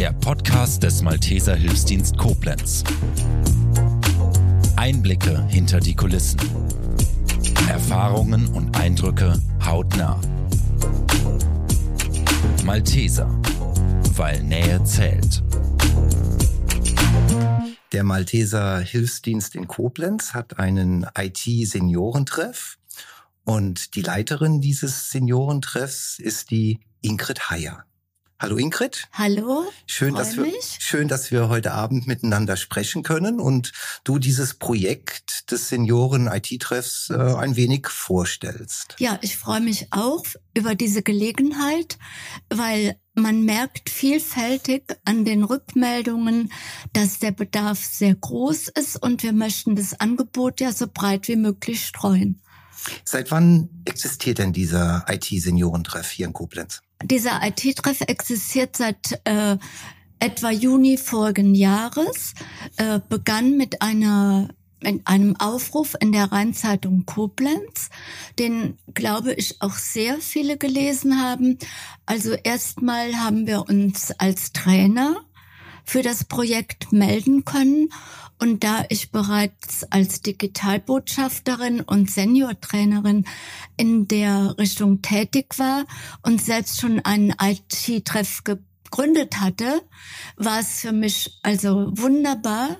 der Podcast des Malteser Hilfsdienst Koblenz. Einblicke hinter die Kulissen. Erfahrungen und Eindrücke hautnah. Malteser, weil Nähe zählt. Der Malteser Hilfsdienst in Koblenz hat einen IT-Seniorentreff und die Leiterin dieses Seniorentreffs ist die Ingrid Heyer. Hallo Ingrid. Hallo. Schön, dass wir, schön, dass wir heute Abend miteinander sprechen können und du dieses Projekt des Senioren-IT-Treffs äh, ein wenig vorstellst. Ja, ich freue mich auch über diese Gelegenheit, weil man merkt vielfältig an den Rückmeldungen, dass der Bedarf sehr groß ist und wir möchten das Angebot ja so breit wie möglich streuen. Seit wann existiert denn dieser IT-Seniorentreff hier in Koblenz? Dieser IT-Treff existiert seit äh, etwa Juni vorigen Jahres, äh, begann mit einer in einem Aufruf in der Rheinzeitung Koblenz, den, glaube ich, auch sehr viele gelesen haben. Also erstmal haben wir uns als Trainer für das Projekt melden können. Und da ich bereits als Digitalbotschafterin und Seniortrainerin in der Richtung tätig war und selbst schon einen IT-Treff gegründet hatte, war es für mich also wunderbar,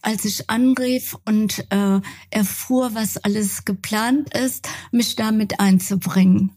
als ich angriff und äh, erfuhr, was alles geplant ist, mich damit einzubringen.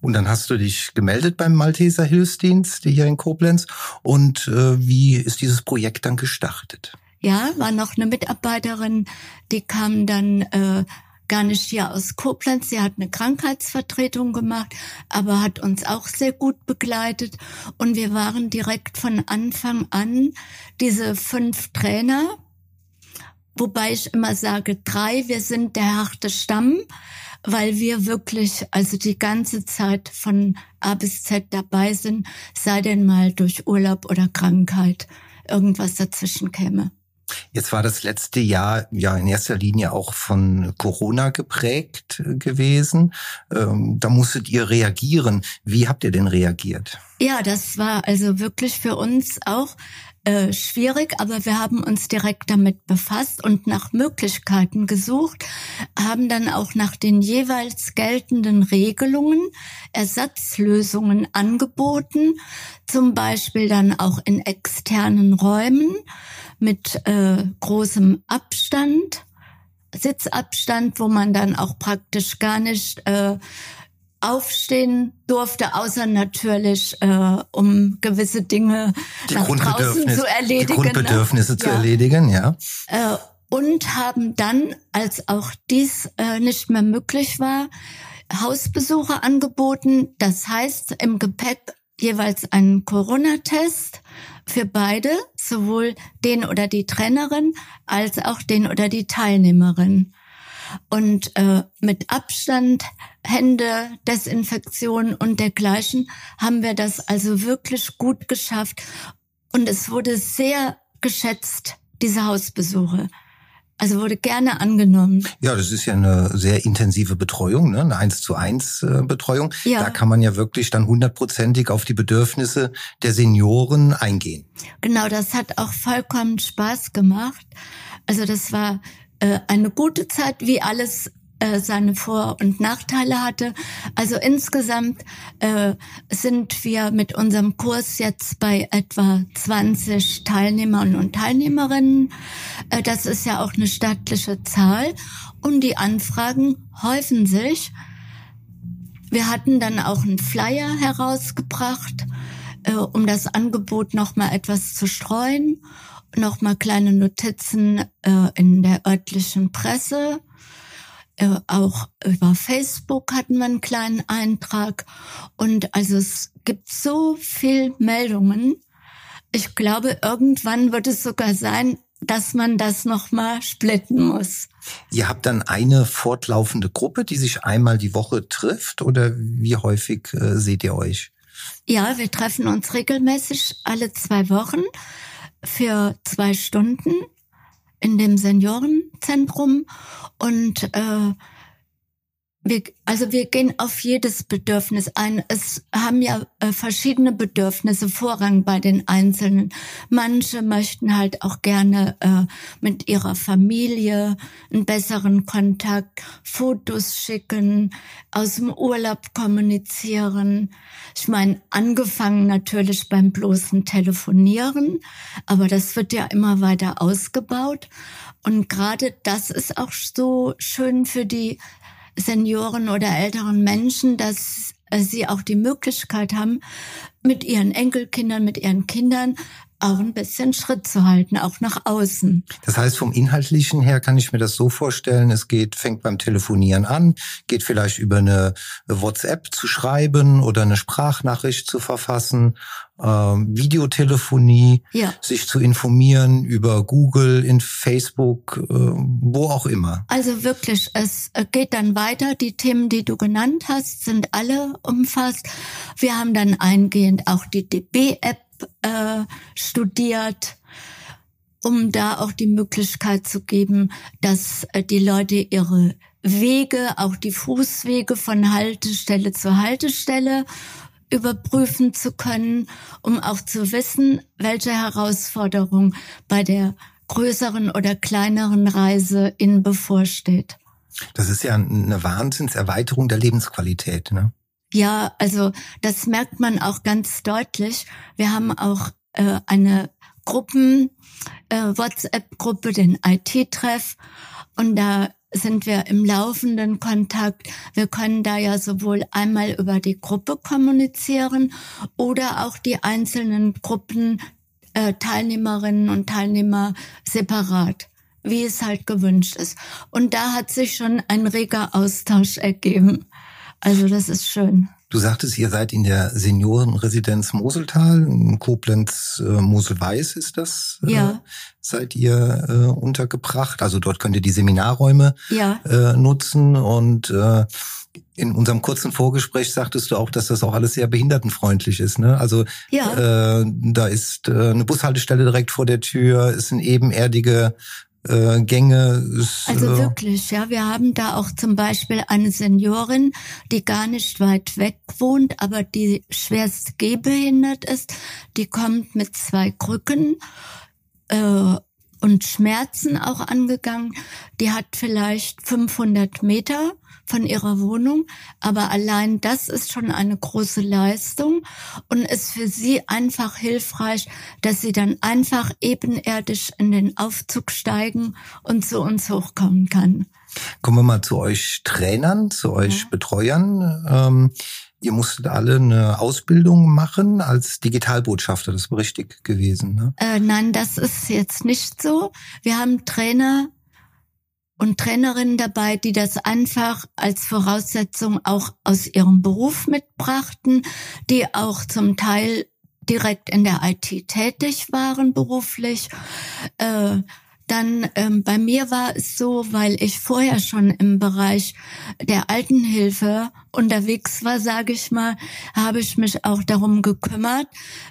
Und dann hast du dich gemeldet beim Malteser Hilfsdienst hier in Koblenz. Und äh, wie ist dieses Projekt dann gestartet? Ja, war noch eine Mitarbeiterin, die kam dann äh, gar nicht hier aus Koblenz. Sie hat eine Krankheitsvertretung gemacht, aber hat uns auch sehr gut begleitet. Und wir waren direkt von Anfang an diese fünf Trainer, wobei ich immer sage drei. Wir sind der harte Stamm, weil wir wirklich also die ganze Zeit von A bis Z dabei sind, sei denn mal durch Urlaub oder Krankheit irgendwas dazwischen käme. Jetzt war das letzte Jahr ja in erster Linie auch von Corona geprägt äh, gewesen. Ähm, da musstet ihr reagieren. Wie habt ihr denn reagiert? Ja, das war also wirklich für uns auch äh, schwierig, aber wir haben uns direkt damit befasst und nach Möglichkeiten gesucht, haben dann auch nach den jeweils geltenden Regelungen Ersatzlösungen angeboten, zum Beispiel dann auch in externen Räumen mit äh, großem Abstand, Sitzabstand, wo man dann auch praktisch gar nicht äh, aufstehen durfte, außer natürlich, äh, um gewisse Dinge die nach draußen zu erledigen. Die Grundbedürfnisse ne? zu ja. erledigen, ja. Äh, und haben dann, als auch dies äh, nicht mehr möglich war, Hausbesuche angeboten. Das heißt, im Gepäck jeweils einen Corona-Test für beide, sowohl den oder die Trainerin als auch den oder die Teilnehmerin. Und äh, mit Abstand, Hände, Desinfektion und dergleichen haben wir das also wirklich gut geschafft. Und es wurde sehr geschätzt, diese Hausbesuche. Also wurde gerne angenommen. Ja, das ist ja eine sehr intensive Betreuung, ne? eine eins zu eins äh, Betreuung. Ja. Da kann man ja wirklich dann hundertprozentig auf die Bedürfnisse der Senioren eingehen. Genau, das hat auch vollkommen Spaß gemacht. Also das war äh, eine gute Zeit, wie alles äh, seine Vor- und Nachteile hatte. Also insgesamt äh, sind wir mit unserem Kurs jetzt bei etwa 20 Teilnehmern und Teilnehmerinnen. Äh, das ist ja auch eine stattliche Zahl. Und die Anfragen häufen sich. Wir hatten dann auch einen Flyer herausgebracht, äh, um das Angebot noch mal etwas zu streuen. Noch mal kleine Notizen äh, in der örtlichen Presse äh, auch über Facebook hatten wir einen kleinen Eintrag. Und also es gibt so viel Meldungen. Ich glaube, irgendwann wird es sogar sein, dass man das nochmal splitten muss. Ihr habt dann eine fortlaufende Gruppe, die sich einmal die Woche trifft oder wie häufig äh, seht ihr euch? Ja, wir treffen uns regelmäßig alle zwei Wochen für zwei Stunden in dem Seniorenzentrum und äh, wir, also wir gehen auf jedes Bedürfnis ein. Es haben ja äh, verschiedene Bedürfnisse Vorrang bei den Einzelnen. Manche möchten halt auch gerne äh, mit ihrer Familie einen besseren Kontakt, Fotos schicken, aus dem Urlaub kommunizieren. Ich meine, angefangen natürlich beim bloßen Telefonieren, aber das wird ja immer weiter ausgebaut. Und gerade das ist auch so schön für die Senioren oder älteren Menschen, dass äh, sie auch die Möglichkeit haben, mit ihren Enkelkindern, mit ihren Kindern auch ein bisschen Schritt zu halten, auch nach außen. Das heißt, vom Inhaltlichen her kann ich mir das so vorstellen, es geht, fängt beim Telefonieren an, geht vielleicht über eine WhatsApp zu schreiben oder eine Sprachnachricht zu verfassen, ähm, Videotelefonie, ja. sich zu informieren über Google, in Facebook, äh, wo auch immer. Also wirklich, es geht dann weiter. Die Themen, die du genannt hast, sind alle umfasst. Wir haben dann eingehend auch die DB-App äh, studiert, um da auch die Möglichkeit zu geben, dass äh, die Leute ihre Wege, auch die Fußwege von Haltestelle zu Haltestelle überprüfen zu können, um auch zu wissen, welche Herausforderung bei der größeren oder kleineren Reise ihnen bevorsteht. Das ist ja eine Wahnsinnserweiterung der Lebensqualität, ne? Ja, also das merkt man auch ganz deutlich. Wir haben auch äh, eine Gruppen, äh, WhatsApp-Gruppe, den IT-Treff. Und da sind wir im laufenden Kontakt. Wir können da ja sowohl einmal über die Gruppe kommunizieren oder auch die einzelnen Gruppen äh, Teilnehmerinnen und Teilnehmer separat, wie es halt gewünscht ist. Und da hat sich schon ein reger Austausch ergeben. Also das ist schön. Du sagtest, ihr seid in der Seniorenresidenz Moseltal, in Koblenz äh, Mosel-Weiß ist das. Äh, ja. Seid ihr äh, untergebracht? Also dort könnt ihr die Seminarräume ja. äh, nutzen und äh, in unserem kurzen Vorgespräch sagtest du auch, dass das auch alles sehr behindertenfreundlich ist. Ne? Also ja. äh, da ist äh, eine Bushaltestelle direkt vor der Tür, ist ein ebenerdige äh, Gänge. Ist, also äh, wirklich, ja. Wir haben da auch zum Beispiel eine Seniorin, die gar nicht weit weg wohnt, aber die schwerst gehbehindert ist. Die kommt mit zwei Krücken äh, und Schmerzen auch angegangen. Die hat vielleicht 500 Meter von ihrer Wohnung. Aber allein das ist schon eine große Leistung und ist für sie einfach hilfreich, dass sie dann einfach ebenerdig in den Aufzug steigen und zu uns hochkommen kann. Kommen wir mal zu euch Trainern, zu euch ja. Betreuern. Ähm, ihr musstet alle eine Ausbildung machen als Digitalbotschafter, das war richtig gewesen. Ne? Äh, nein, das ist jetzt nicht so. Wir haben Trainer und Trainerinnen dabei, die das einfach als Voraussetzung auch aus ihrem Beruf mitbrachten, die auch zum Teil direkt in der IT tätig waren beruflich. Äh, dann ähm, bei mir war es so, weil ich vorher schon im Bereich der Altenhilfe unterwegs war, sage ich mal, habe ich mich auch darum gekümmert,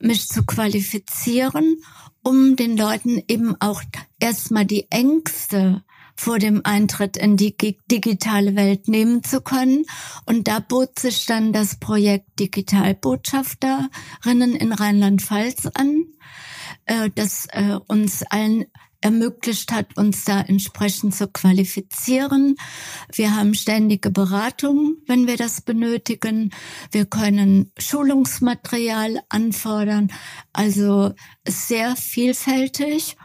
mich zu qualifizieren, um den Leuten eben auch erstmal die Ängste vor dem Eintritt in die digitale Welt nehmen zu können. Und da bot sich dann das Projekt Digitalbotschafterinnen in Rheinland-Pfalz an, äh, das äh, uns allen ermöglicht hat, uns da entsprechend zu qualifizieren. Wir haben ständige Beratung, wenn wir das benötigen. Wir können Schulungsmaterial anfordern, also sehr vielfältig.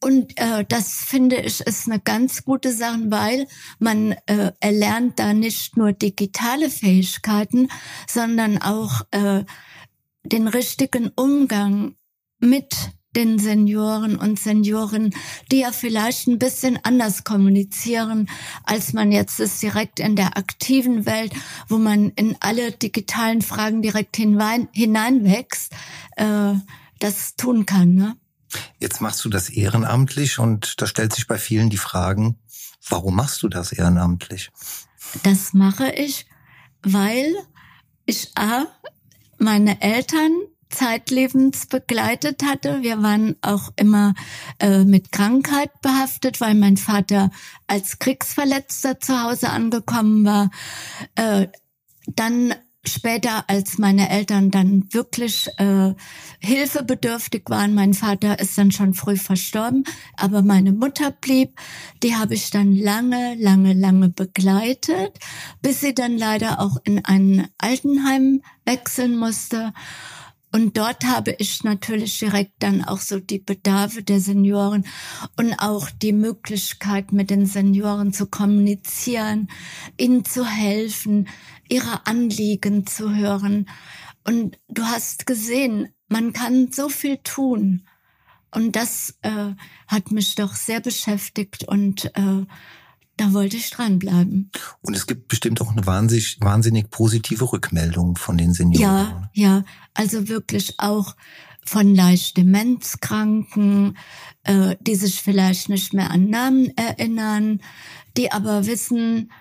Und äh, das finde ich ist eine ganz gute Sache, weil man äh, erlernt da nicht nur digitale Fähigkeiten, sondern auch äh, den richtigen Umgang mit den Senioren und Senioren, die ja vielleicht ein bisschen anders kommunizieren, als man jetzt ist direkt in der aktiven Welt, wo man in alle digitalen Fragen direkt hinein, hineinwächst, äh, das tun kann. Ne? Jetzt machst du das ehrenamtlich und da stellt sich bei vielen die Fragen, warum machst du das ehrenamtlich? Das mache ich, weil ich A, meine Eltern zeitlebens begleitet hatte. Wir waren auch immer äh, mit Krankheit behaftet, weil mein Vater als Kriegsverletzter zu Hause angekommen war. Äh, dann später, als meine Eltern dann wirklich äh, hilfebedürftig waren, mein Vater ist dann schon früh verstorben, aber meine Mutter blieb, die habe ich dann lange, lange, lange begleitet, bis sie dann leider auch in ein Altenheim wechseln musste. Und dort habe ich natürlich direkt dann auch so die Bedarfe der Senioren und auch die Möglichkeit, mit den Senioren zu kommunizieren, ihnen zu helfen, ihre Anliegen zu hören. Und du hast gesehen, man kann so viel tun. Und das äh, hat mich doch sehr beschäftigt und äh, da wollte ich dranbleiben. Und es gibt bestimmt auch eine wahnsinnig, wahnsinnig positive Rückmeldung von den Senioren. Ja, ja, also wirklich auch von leicht Demenzkranken, äh, die sich vielleicht nicht mehr an Namen erinnern, die aber wissen,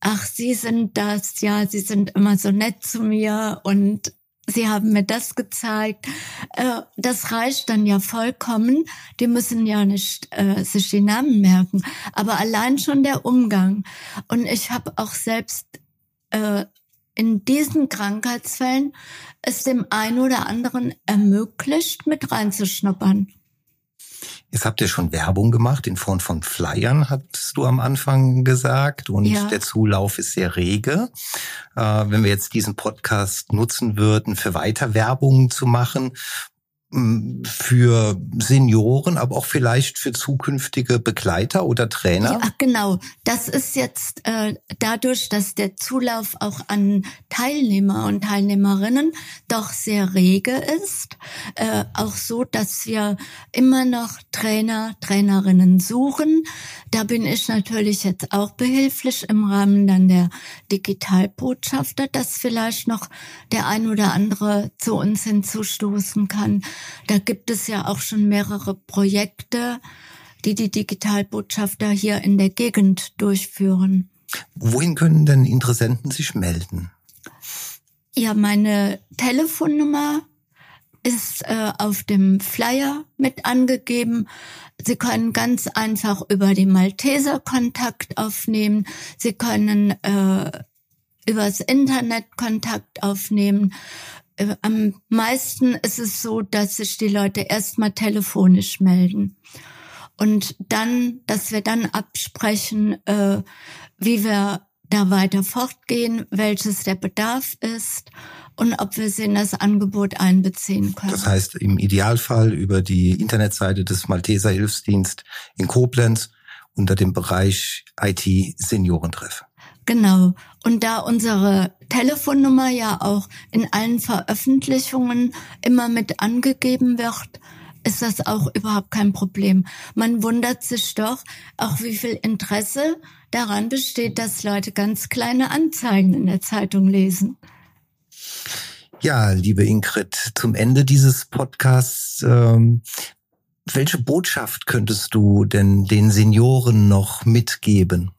ach, Sie sind das, ja, Sie sind immer so nett zu mir und Sie haben mir das gezeigt. Äh, das reicht dann ja vollkommen. Die müssen ja nicht äh, sich die Namen merken, aber allein schon der Umgang. Und ich habe auch selbst äh, in diesen Krankheitsfällen es dem einen oder anderen ermöglicht, mit reinzuschnuppern. Jetzt habt ihr schon Werbung gemacht in Form von Flyern, hast du am Anfang gesagt. Und ja. der Zulauf ist sehr rege. Äh, wenn wir jetzt diesen Podcast nutzen würden, für weiter Werbung zu machen, für Senioren, aber auch vielleicht für zukünftige Begleiter oder Trainer? Ja, genau. Das ist jetzt äh, dadurch, dass der Zulauf auch an Teilnehmer und Teilnehmerinnen doch sehr rege ist, äh, auch so, dass wir immer noch Trainer, Trainerinnen suchen. Da bin ich natürlich jetzt auch behilflich im Rahmen dann der Digitalbotschafter, dass vielleicht noch der ein oder andere zu uns hinzustoßen kann. Da gibt es ja auch schon mehrere Projekte, die die Digitalbotschafter hier in der Gegend durchführen. Wohin können denn Interessenten sich melden? Ja, meine Telefonnummer ist äh, auf dem Flyer mit angegeben. Sie können ganz einfach über die Malteser Kontakt aufnehmen. Sie können äh, übers Internet Kontakt aufnehmen. Äh, am meisten ist es so, dass sich die Leute erstmal telefonisch melden. Und dann, dass wir dann absprechen, äh, wie wir da weiter fortgehen, welches der Bedarf ist und ob wir sie in das Angebot einbeziehen können. Das heißt, im Idealfall über die Internetseite des Malteser Hilfsdienst in Koblenz unter dem Bereich IT Seniorentreff. Genau. Und da unsere Telefonnummer ja auch in allen Veröffentlichungen immer mit angegeben wird, ist das auch überhaupt kein Problem. Man wundert sich doch auch, wie viel Interesse daran besteht, dass Leute ganz kleine Anzeigen in der Zeitung lesen. Ja, liebe Ingrid, zum Ende dieses Podcasts, ähm, welche Botschaft könntest du denn den Senioren noch mitgeben?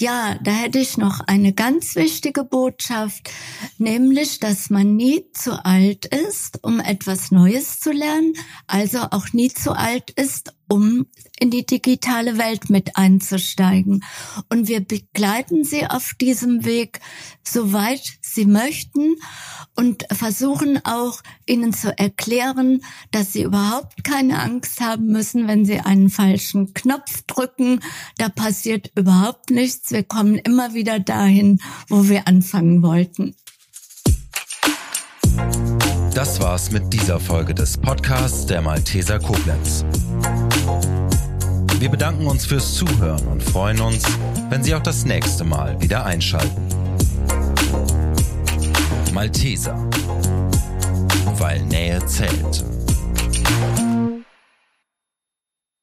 Ja, da hätte ich noch eine ganz wichtige Botschaft, nämlich, dass man nie zu alt ist, um etwas Neues zu lernen, also auch nie zu alt ist, um in die digitale Welt mit einzusteigen. Und wir begleiten sie auf diesem Weg, soweit sie möchten und versuchen auch ihnen zu erklären, dass sie überhaupt keine Angst haben müssen, wenn sie einen falschen Knopf drücken. Da passiert überhaupt nichts. Wir kommen immer wieder dahin, wo wir anfangen wollten. Das war's mit dieser Folge des Podcasts der Malteser Koblenz. Wir bedanken uns fürs Zuhören und freuen uns, wenn Sie auch das nächste Mal wieder einschalten. Malteser, weil Nähe zählt.